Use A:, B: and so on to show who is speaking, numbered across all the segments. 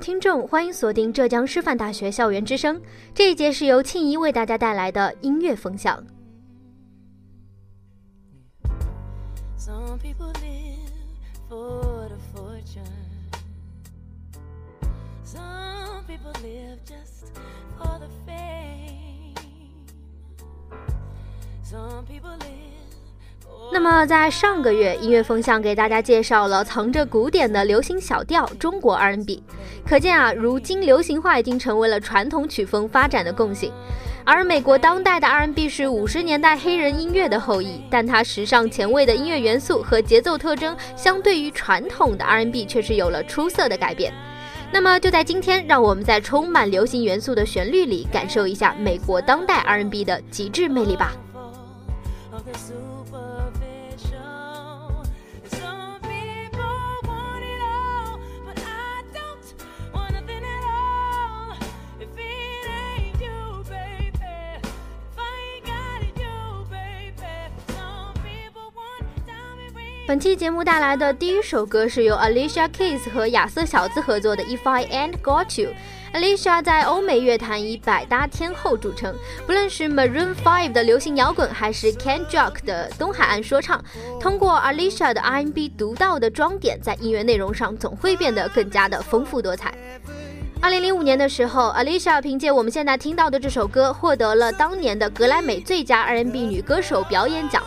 A: 听众，欢迎锁定浙江师范大学校园之声。这一节是由庆怡为大家带来的音乐风向。么，在上个月，音乐风向给大家介绍了藏着古典的流行小调中国 R&B。可见啊，如今流行化已经成为了传统曲风发展的共性。而美国当代的 R&B 是五十年代黑人音乐的后裔，但它时尚前卫的音乐元素和节奏特征，相对于传统的 R&B 却是有了出色的改变。那么，就在今天，让我们在充满流行元素的旋律里，感受一下美国当代 R&B 的极致魅力吧。本期节目带来的第一首歌是由 Alicia Keys 和亚瑟小子合作的《If I Ain't Got You》。Alicia 在欧美乐坛以百搭天后著称，不论是 Maroon Five 的流行摇滚，还是 Ken Jock 的东海岸说唱，通过 Alicia 的 R&B 独到的装点，在音乐内容上总会变得更加的丰富多彩。二零零五年的时候，Alicia 凭借我们现在听到的这首歌，获得了当年的格莱美最佳 R&B 女歌手表演奖。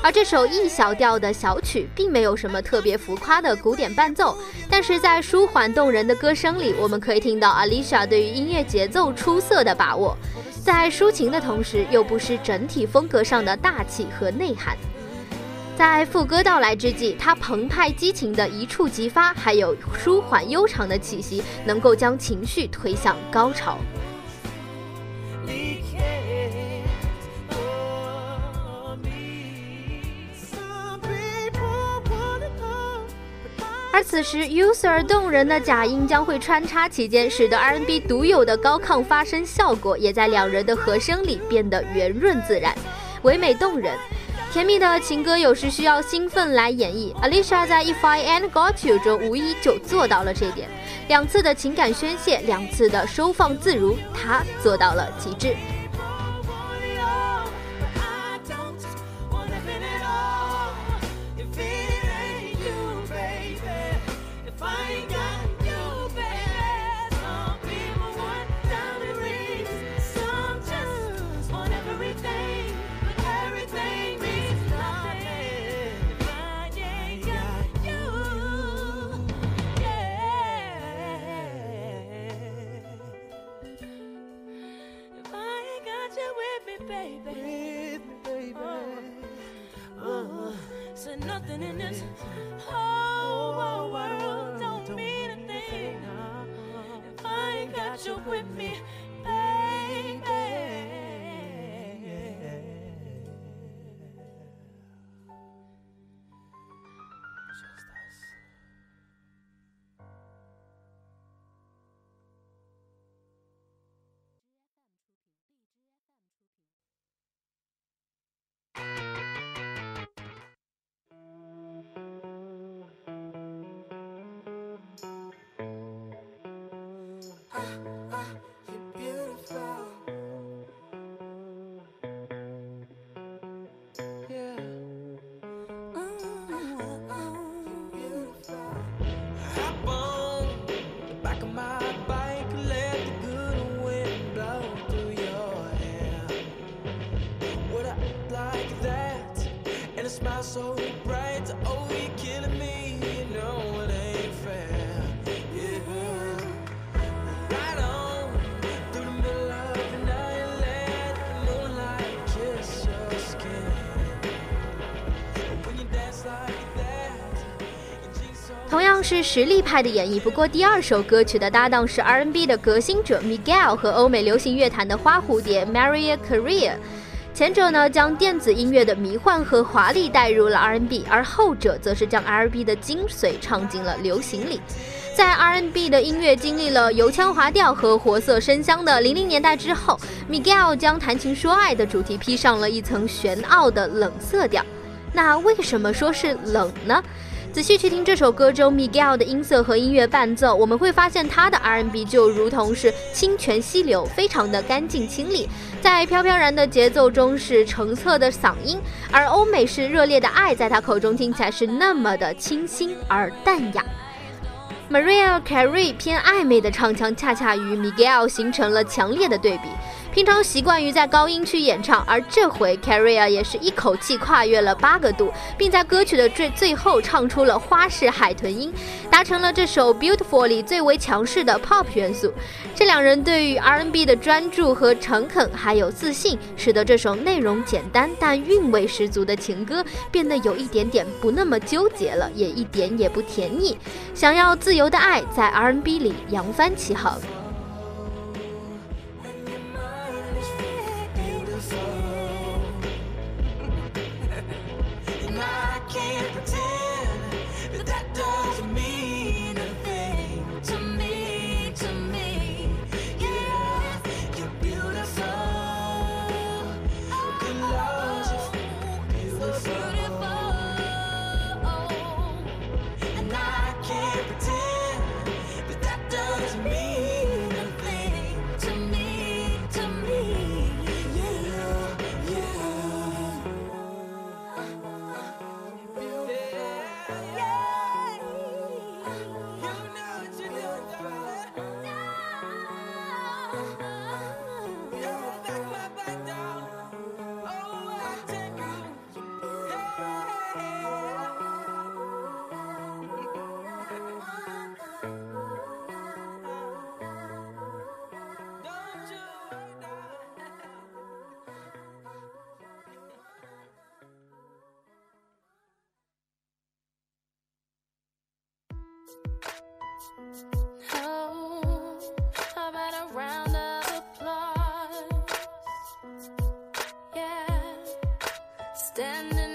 A: 而这首 E 小调的小曲，并没有什么特别浮夸的古典伴奏，但是在舒缓动人的歌声里，我们可以听到 Alicia 对于音乐节奏出色的把握，在抒情的同时，又不失整体风格上的大气和内涵。在副歌到来之际，它澎湃激情的一触即发，还有舒缓悠长的气息，能够将情绪推向高潮。而此时，user 动人的假音将会穿插其间，使得 R&B 独有的高亢发声效果，也在两人的和声里变得圆润自然、唯美动人。甜蜜的情歌有时需要兴奋来演绎，Alicia 在 If I a n t Got You 中无疑就做到了这点。两次的情感宣泄，两次的收放自如，她做到了极致。
B: living in this whole world don't mean a thing if I ain't got you with me.
A: 同样是实力派的演绎，不过第二首歌曲的搭档是 R&B 的革新者 Miguel 和欧美流行乐坛的花蝴蝶 Mariah Carey。前者呢将电子音乐的迷幻和华丽带入了 R&B，而后者则是将 R&B 的精髓唱进了流行里。在 R&B 的音乐经历了油腔滑调和活色生香的零零年代之后，Miguel 将谈情说爱的主题披上了一层玄奥的冷色调。那为什么说是冷呢？仔细去听这首歌中 Miguel 的音色和音乐伴奏，我们会发现他的 R&B 就如同是清泉溪流，非常的干净清丽，在飘飘然的节奏中是澄澈的嗓音，而欧美式热烈的爱在他口中听起来是那么的清新而淡雅。Maria Carey 偏暧昧的唱腔，恰恰与 Miguel 形成了强烈的对比。平常习惯于在高音区演唱，而这回 Carrie 也是一口气跨越了八个度，并在歌曲的最最后唱出了花式海豚音，达成了这首 Beautiful 里最为强势的 Pop 元素。这两人对于 R&B 的专注和诚恳，还有自信，使得这首内容简单但韵味十足的情歌变得有一点点不那么纠结了，也一点也不甜腻。想要自由的爱，在 R&B 里扬帆起航。
B: standing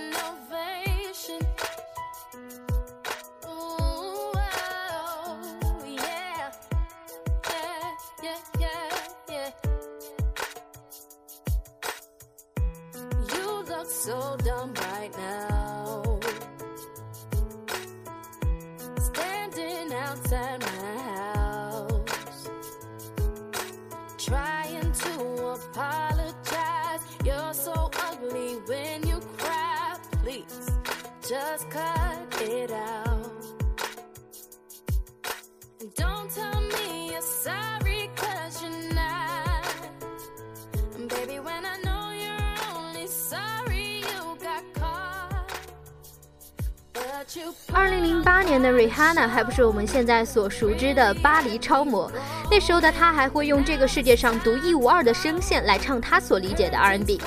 A: 年的 Rihanna 还不是我们现在所熟知的巴黎超模，那时候的她还会用这个世界上独一无二的声线来唱她所理解的 R&B，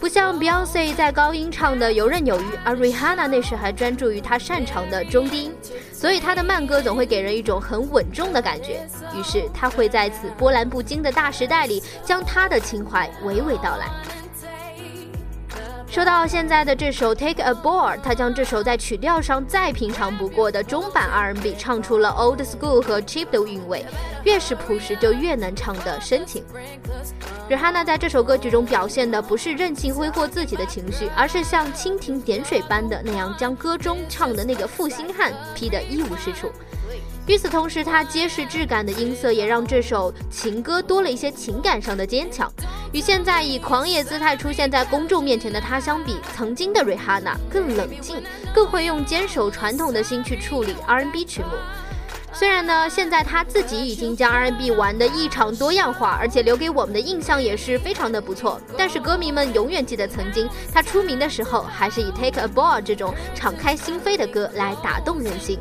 A: 不像 Beyonce 在高音唱的游刃有余，而 Rihanna 那时还专注于她擅长的中低音，所以她的慢歌总会给人一种很稳重的感觉。于是她会在此波澜不惊的大时代里，将她的情怀娓娓道来。说到现在的这首《Take a Ball》，他将这首在曲调上再平常不过的中版 R&B 唱出了 old school 和 cheap 的韵味，越是朴实就越能唱得深情。Rihanna 在这首歌曲中表现的不是任性挥霍自己的情绪，而是像蜻蜓点水般的那样将歌中唱的那个负心汉劈得一无是处。与此同时，他结实质感的音色也让这首情歌多了一些情感上的坚强。与现在以狂野姿态出现在公众面前的他相比，曾经的 Rihanna 更冷静，更会用坚守传统的心去处理 R&B 曲目。虽然呢，现在他自己已经将 R&B 玩得异常多样化，而且留给我们的印象也是非常的不错。但是歌迷们永远记得曾经他出名的时候，还是以 Take a Ball 这种敞开心扉的歌来打动人心。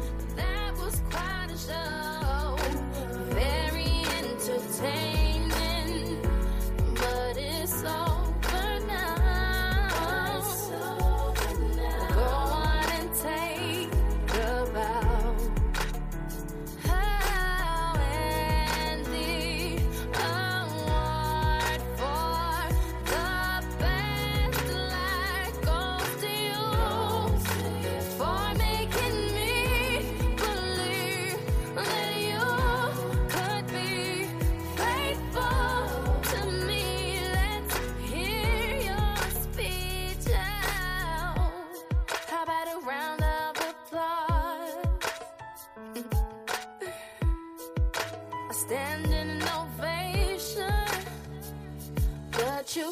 B: A standing ovation. But you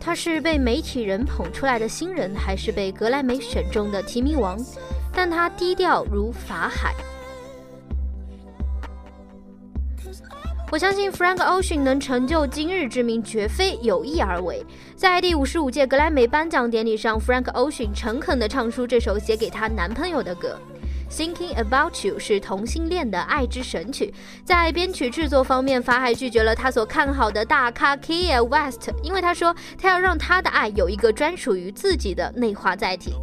A: 他是被媒体人捧出来的新人，还是被格莱美选中的提名王？但他低调如法海。我相信 Frank Ocean 能成就今日之名，绝非有意而为。在第五十五届格莱美颁奖典礼上，Frank Ocean 诚恳地唱出这首写给他男朋友的歌。Thinking About You 是同性恋的爱之神曲，在编曲制作方面，法海拒绝了他所看好的大咖 Kia West，因为他说他要让他的爱有一个专属于自己的内化载体。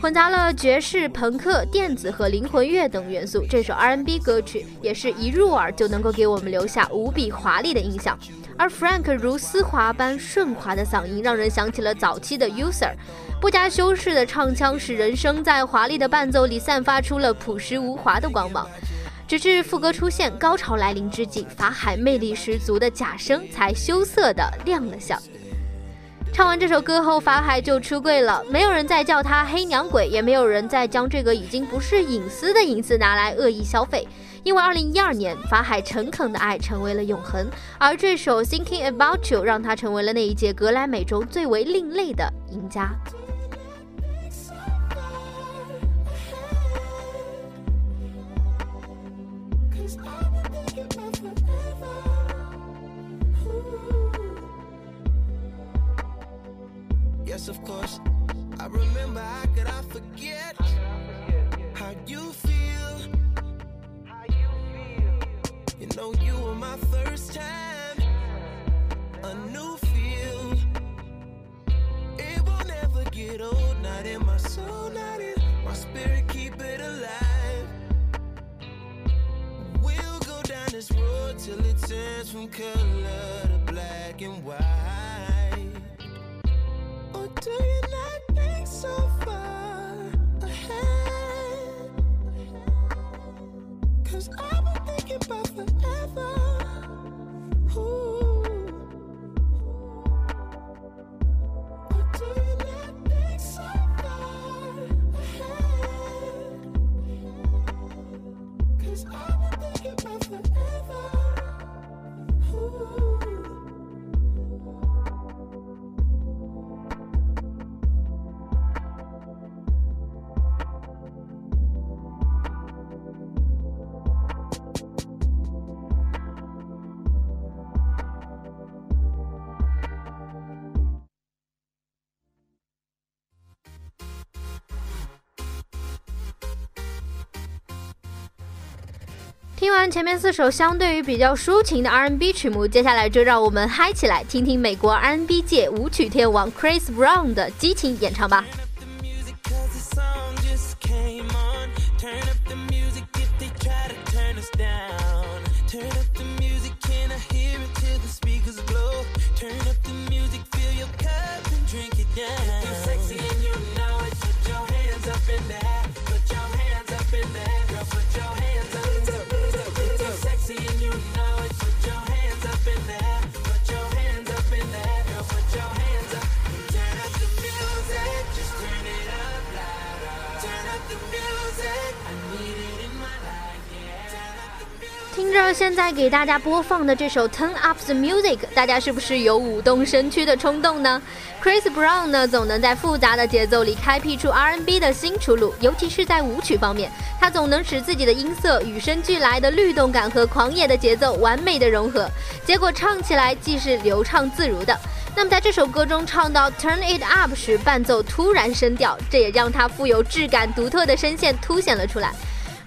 A: 混杂了爵士、朋克、电子和灵魂乐等元素，这首 R&B 歌曲也是一入耳就能够给我们留下无比华丽的印象。而 Frank 如丝滑般顺滑的嗓音，让人想起了早期的 User。不加修饰的唱腔，使人声在华丽的伴奏里散发出了朴实无华的光芒。直至副歌出现、高潮来临之际，法海魅力十足的假声才羞涩地亮了相。唱完这首歌后，法海就出柜了，没有人再叫他黑娘鬼，也没有人再将这个已经不是隐私的隐私拿来恶意消费。因为2012年，法海诚恳的爱成为了永恒，而这首 Thinking About You 让他成为了那一届格莱美中最为另类的赢家。
C: Of course. I remember. How could I forget? How you feel? You know you were my first time. A new feel. It will never get old. Not in my soul. Not in my spirit. Keep it alive. We'll go down this road till it turns from color to black and white.
A: 完前面四首相对于比较抒情的 R&B 曲目，接下来就让我们嗨起来，听听美国 R&B 界舞曲天王 Chris Brown 的激情演唱吧。现在给大家播放的这首 Turn Up the Music，大家是不是有舞动身躯的冲动呢？Chris Brown 呢，总能在复杂的节奏里开辟出 R&B 的新出路，尤其是在舞曲方面，他总能使自己的音色与生俱来的律动感和狂野的节奏完美的融合，结果唱起来既是流畅自如的。那么在这首歌中唱到 Turn It Up 时，伴奏突然升调，这也让他富有质感、独特的声线凸显了出来。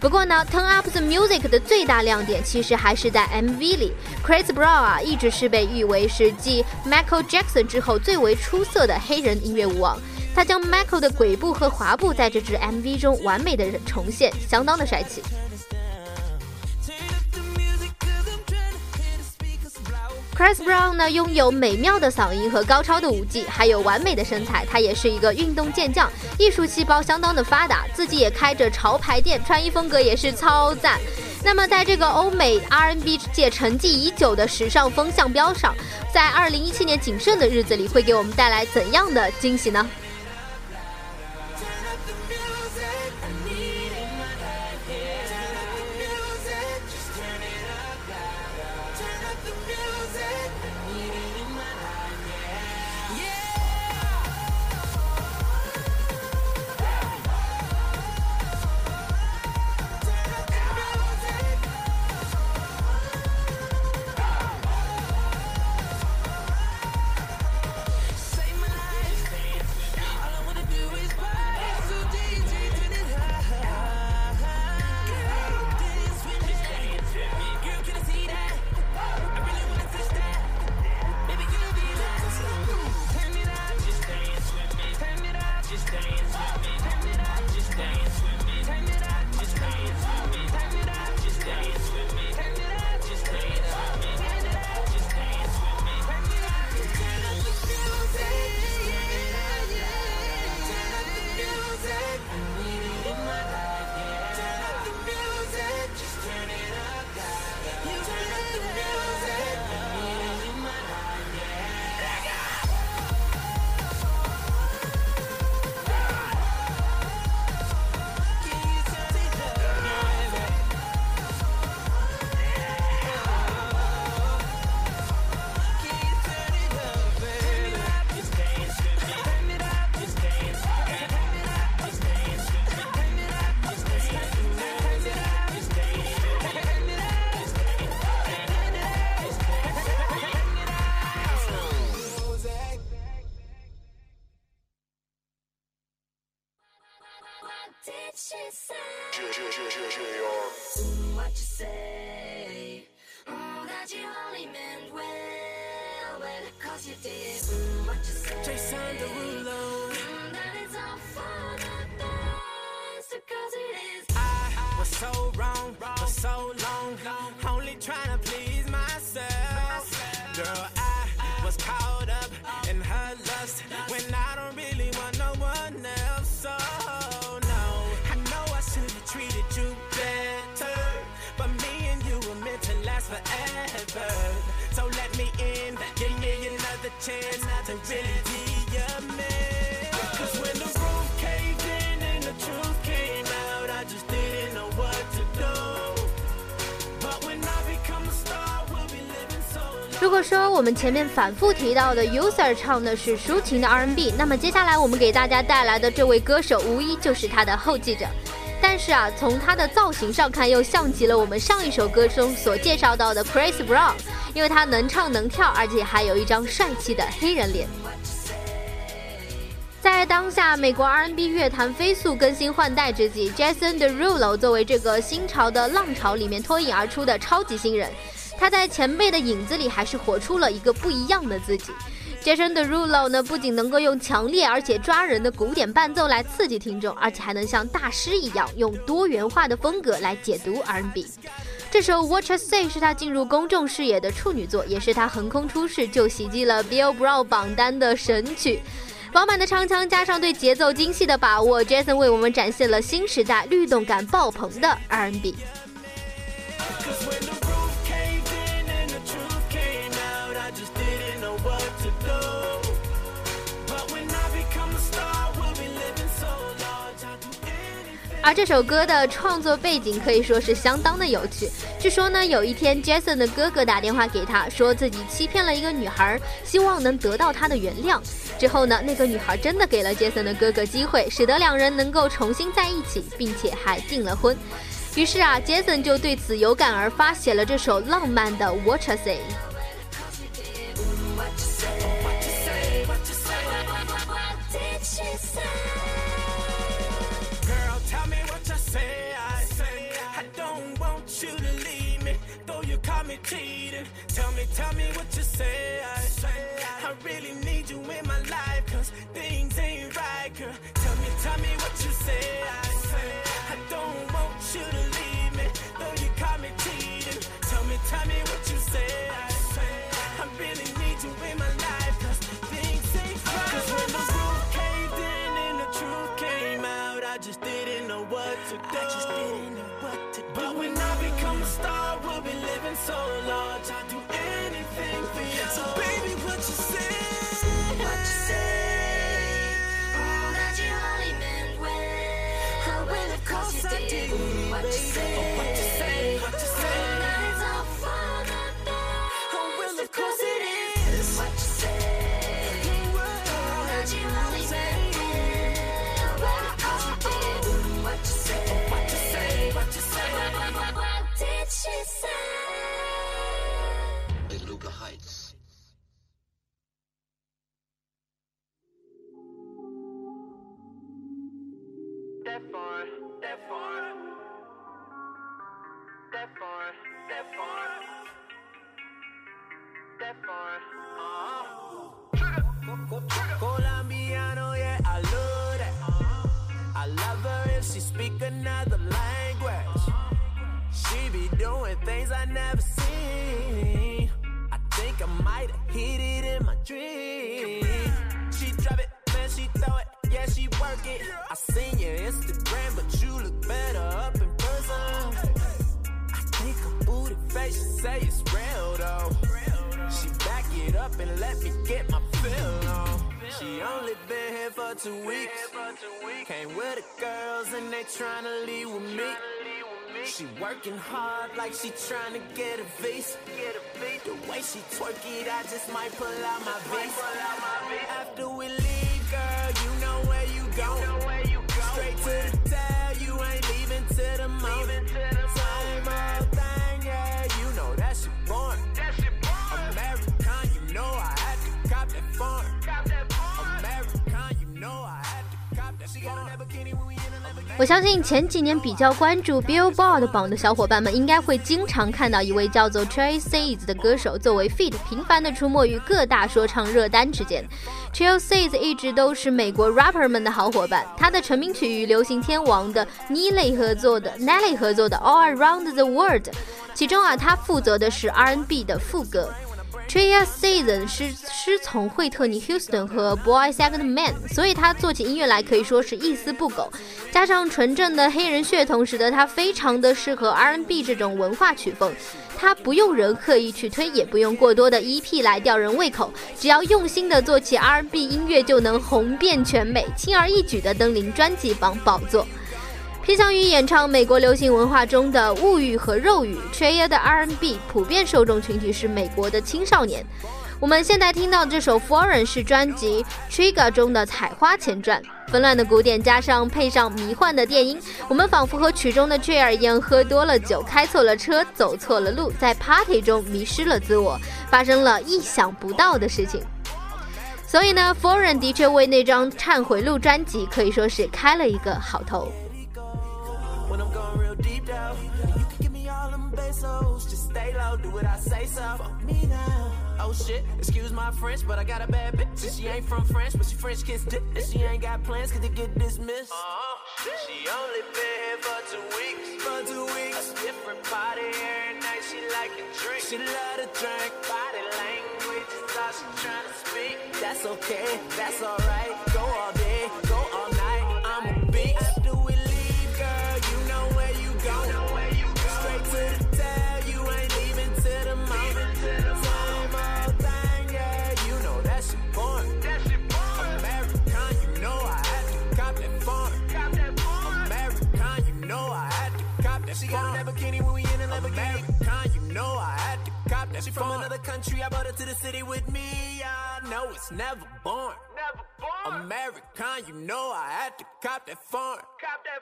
A: 不过呢，Turn Up the Music 的最大亮点其实还是在 MV 里。Chris Brown 啊，一直是被誉为是继 Michael Jackson 之后最为出色的黑人音乐舞王。他将 Michael 的鬼步和滑步在这支 MV 中完美的重现，相当的帅气。Chris Brown 呢，拥有美妙的嗓音和高超的舞技，还有完美的身材。他也是一个运动健将，艺术细胞相当的发达，自己也开着潮牌店，穿衣风格也是超赞。那么，在这个欧美 R&B 界沉寂已久的时尚风向标上，在二零一七年仅剩的日子里，会给我们带来怎样的惊喜呢
D: Girl, I was caught up in her lust when I don't really want no one else. So no, I know I should have treated you better, but me and you were meant to last forever. So let me in, give me another chance
A: 如果说我们前面反复提到的 User 唱的是抒情的 R&B，那么接下来我们给大家带来的这位歌手，无疑就是他的后继者。但是啊，从他的造型上看，又像极了我们上一首歌中所介绍到的 Chris Brown，因为他能唱能跳，而且还有一张帅气的黑人脸。在当下美国 R&B 乐坛飞速更新换代之际，Jason Derulo 作为这个新潮的浪潮里面脱颖而出的超级新人，他在前辈的影子里还是活出了一个不一样的自己。Jason Derulo 呢，不仅能够用强烈而且抓人的古典伴奏来刺激听众，而且还能像大师一样用多元化的风格来解读 R&B。这首《watch say》是他进入公众视野的处女作，也是他横空出世就袭击了 Billboard 榜单的神曲。饱满的唱腔加上对节奏精细的把握，Jason 为我们展现了新时代律动感爆棚的 R&B。而这首歌的创作背景可以说是相当的有趣。据说呢，有一天 Jason 的哥哥打电话给他，说自己欺骗了一个女孩，希望能得到她的原谅。之后呢，那个女孩真的给了 Jason 的哥哥机会，使得两人能够重新在一起，并且还订了婚。于是啊，Jason 就对此有感而发，写了这首浪漫的 What I Say。
D: Tell me, tell me what you say. I say I really need you in my life, cause things ain't right, girl. Tell me, tell me what you say. I say I don't want you to leave me, though you caught me cheating. Tell me, tell me what you say. I say I really need you in my life, cause things ain't right. Cause when the roof caved in and the truth came out, I just didn't know what to do. I just didn't know what to do. But when I become a star, we'll be living so large. I'd do two weeks. Came with the girls and they tryna leave with me. She working hard like she tryna get a visa. The way she twerk it, I just might pull out my visa. After we leave, girl, you know where you go.
A: 我相信前几年比较关注 Billboard 榜的小伙伴们，应该会经常看到一位叫做 Tracey 的歌手作为 feat 频繁地出没于各大说唱热单之间。Tracey 一直都是美国 rapper 们的好伙伴，他的成名曲与流行天王的 Nelly 合作的 Nelly 合作的 All Around the World，其中啊，他负责的是 R&B 的副歌。Trey Season 师师从惠特尼 Houston 和 Boy Second Man，所以他做起音乐来可以说是一丝不苟，加上纯正的黑人血统，使得他非常的适合 R&B 这种文化曲风。他不用人刻意去推，也不用过多的 EP 来吊人胃口，只要用心的做起 R&B 音乐，就能红遍全美，轻而易举的登临专辑榜宝座。偏向于演唱美国流行文化中的物语和肉语 t r e y 的 R&B 普遍受众群体是美国的青少年。我们现在听到这首《Foreign》是专辑《Trigger》中的采花前传，纷乱的鼓点加上配上迷幻的电音，我们仿佛和曲中的 t r e y 一样，喝多了酒，开错了车，走错了路，在 Party 中迷失了自我，发生了意想不到的事情。所以呢，《Foreign》的确为那张《忏悔录》专辑可以说是开了一个好头。
D: When I'm going real deep down. You can give me all them pesos, just stay low, do what I say so. Fuck me now. Oh shit, excuse my French, but I got a bad bitch. And she ain't from France, but she French kiss dick. And she ain't got plans, cause they get dismissed. Uh-huh. She only been here for two weeks. For two weeks. A different party every night, she like to drink. She love to drink. Body language is all she tryna speak. That's okay, that's alright. Go all day, go all night. I'm a beast. She from another country, I brought her to the city with me. I know it's never born. Never born. American, you know I had to cop that foreign. Cop that.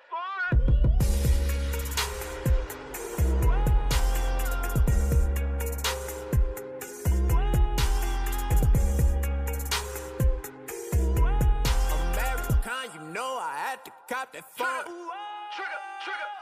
D: American, you know I had to cop that foreign. Trigger, trigger.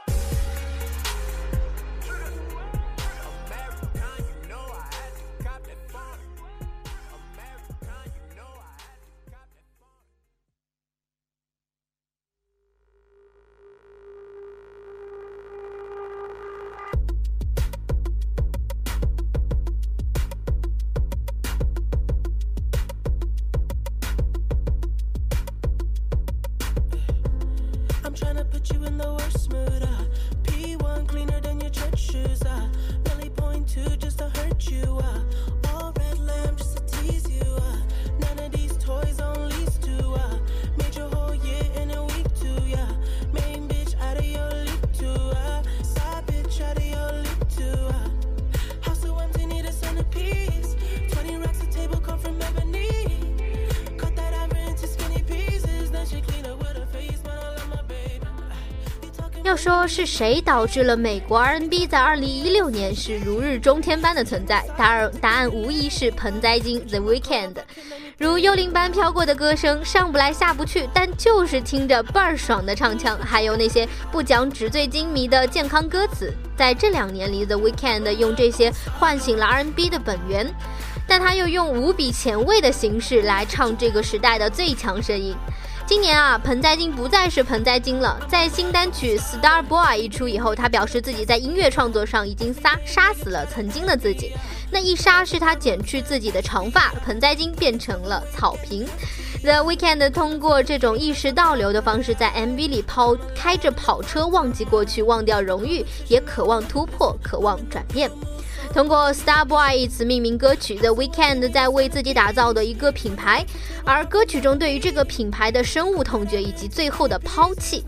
E: The worst mood. Uh. P1 cleaner than your church shoes. Uh. Belly point two just to hurt you. Uh.
A: 是谁导致了美国 R&B 在2016年是如日中天般的存在？答案答案无疑是盆栽精 The Weekend，。如幽灵般飘过的歌声，上不来下不去，但就是听着倍儿爽的唱腔，还有那些不讲纸醉金迷的健康歌词，在这两年里，The Weekend 用这些唤醒了 R&B 的本源，但他又用无比前卫的形式来唱这个时代的最强声音。今年啊，盆栽精不再是盆栽精了。在新单曲《Star Boy》一出以后，他表示自己在音乐创作上已经杀杀死了曾经的自己。那一杀是他剪去自己的长发，盆栽精变成了草坪。The Weekend 通过这种意识倒流的方式，在 MV 里抛开着跑车，忘记过去，忘掉荣誉，也渴望突破，渴望转变。通过 Star Boy 一词命名歌曲，The Weekend 在为自己打造的一个品牌，而歌曲中对于这个品牌的深恶痛绝以及最后的抛弃，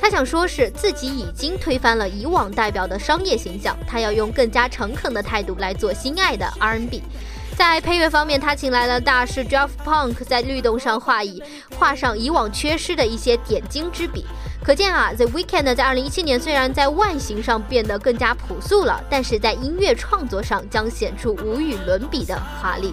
A: 他想说是自己已经推翻了以往代表的商业形象，他要用更加诚恳的态度来做心爱的 R&B。在配乐方面，他请来了大师 Jeff Punk 在律动上画以画上以往缺失的一些点睛之笔。可见啊，The Weeknd 在二零一七年虽然在外形上变得更加朴素了，但是在音乐创作上将显出无与伦比的华丽。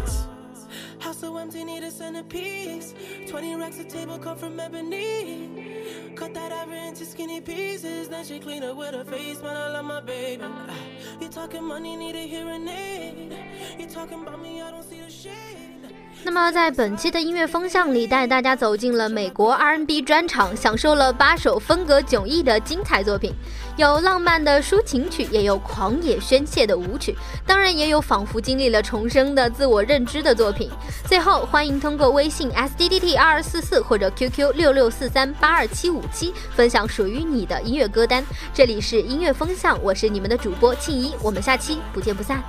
E: House so empty, need a centerpiece. 20 racks of table cut from ebony. Cut that ivory into skinny pieces. Then she clean up with her face, man. I love my baby. You talking money, need a hearing aid. You talking about me, I don't see the shade.
A: 那么在本期的音乐风向里，带大家走进了美国 R&B 专场，享受了八首风格迥异的精彩作品，有浪漫的抒情曲，也有狂野宣泄的舞曲，当然也有仿佛经历了重生的自我认知的作品。最后欢迎通过微信 sddt 二二四四或者 qq 六六四三八二七五七分享属于你的音乐歌单。这里是音乐风向我是你们的主播庆一我们下期不见不散。